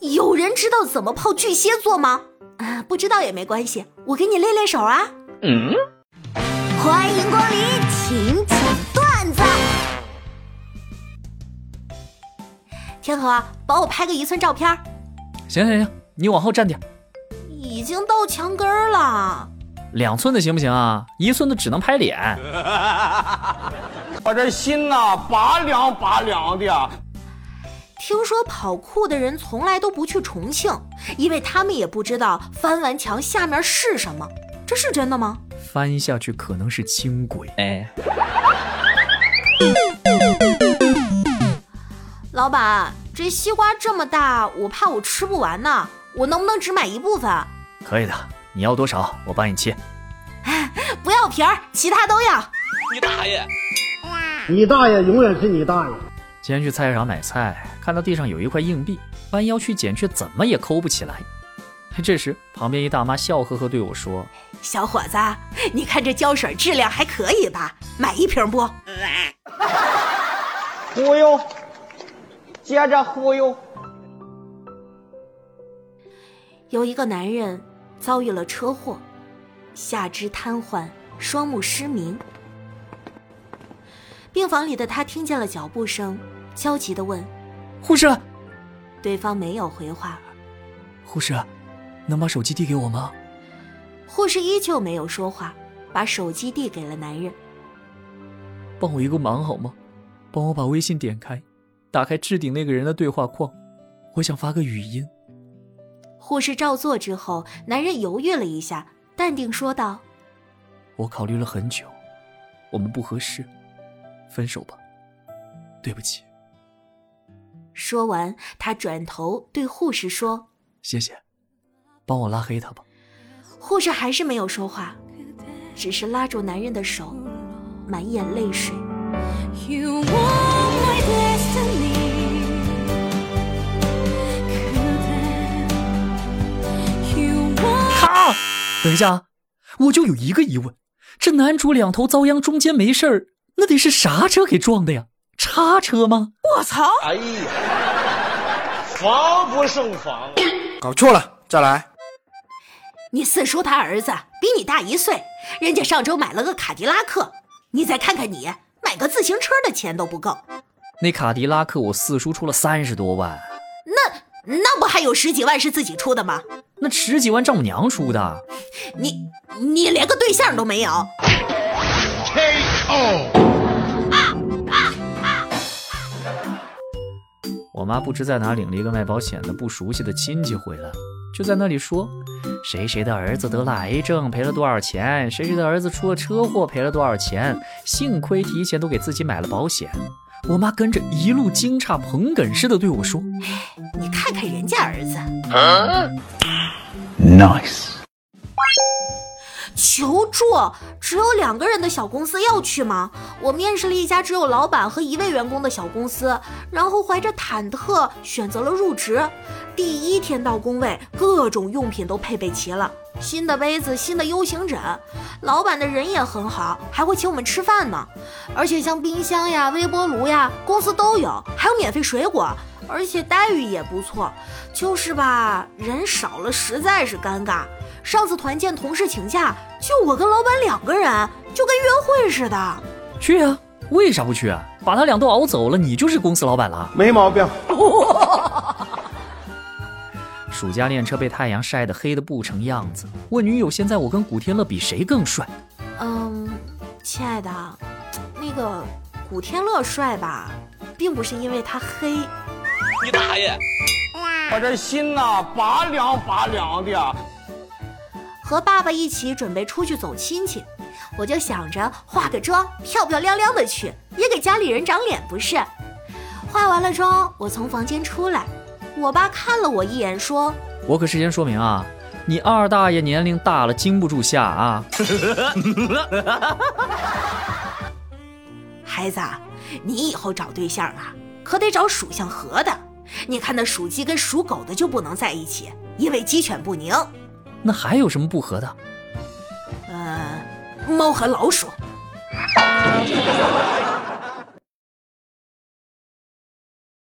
有人知道怎么泡巨蟹座吗？啊，不知道也没关系，我给你练练手啊。嗯，欢迎光临请讲段子。天河，帮我拍个一寸照片。行行行，你往后站点。已经到墙根了。两寸的行不行啊？一寸的只能拍脸。我这心呐，拔凉拔凉的。听说跑酷的人从来都不去重庆，因为他们也不知道翻完墙下面是什么。这是真的吗？翻下去可能是轻轨。哎，老板，这西瓜这么大，我怕我吃不完呢。我能不能只买一部分？可以的。你要多少？我帮你切。不要皮儿，其他都要。你大爷！你大爷永远是你大爷。今天去菜市场买菜，看到地上有一块硬币，弯腰去捡，却怎么也抠不起来。这时，旁边一大妈笑呵呵对我说：“小伙子，你看这胶水质量还可以吧？买一瓶不？”忽悠，接着忽悠。有一个男人。遭遇了车祸，下肢瘫痪，双目失明。病房里的他听见了脚步声，焦急地问：“护士。”对方没有回话。护士，能把手机递给我吗？护士依旧没有说话，把手机递给了男人。帮我一个忙好吗？帮我把微信点开，打开置顶那个人的对话框，我想发个语音。护士照做之后，男人犹豫了一下，淡定说道：“我考虑了很久，我们不合适，分手吧，对不起。”说完，他转头对护士说：“谢谢，帮我拉黑他吧。”护士还是没有说话，只是拉住男人的手，满眼泪水。等一下，我就有一个疑问：这男主两头遭殃，中间没事儿，那得是啥车给撞的呀？叉车吗？我操！哎呀，防不胜防！搞错了，再来。你四叔他儿子比你大一岁，人家上周买了个卡迪拉克，你再看看你，买个自行车的钱都不够。那卡迪拉克我四叔出了三十多万，那那不还有十几万是自己出的吗？那十几万丈母娘出的，你你连个对象都没有。我妈不知在哪领了一个卖保险的不熟悉的亲戚回来，就在那里说，谁谁的儿子得了癌症赔了多少钱，谁谁的儿子出了车祸赔了多少钱，幸亏提前都给自己买了保险。我妈跟着一路惊诧捧哏似的对我说：“你看看人家儿子。” Nice。求助！只有两个人的小公司要去吗？我面试了一家只有老板和一位员工的小公司，然后怀着忐忑选择了入职。第一天到工位，各种用品都配备齐了，新的杯子、新的 U 型枕，老板的人也很好，还会请我们吃饭呢。而且像冰箱呀、微波炉呀，公司都有，还有免费水果，而且待遇也不错。就是吧，人少了实在是尴尬。上次团建，同事请假，就我跟老板两个人，就跟约会似的。去呀，为啥不去啊？把他俩都熬走了，你就是公司老板了。没毛病。暑假练车被太阳晒得黑的不成样子，问女友现在我跟古天乐比谁更帅？嗯，亲爱的，那个古天乐帅吧，并不是因为他黑。你大爷！我这心呐，拔凉拔凉的。和爸爸一起准备出去走亲戚，我就想着化个妆，漂漂亮亮的去，也给家里人长脸不是？化完了妆，我从房间出来，我爸看了我一眼，说：“我可事先说明啊，你二大爷年龄大了，经不住吓啊。孩子，你以后找对象啊，可得找属相合的。你看那属鸡跟属狗的就不能在一起，因为鸡犬不宁。”那还有什么不合的？呃，猫和老鼠。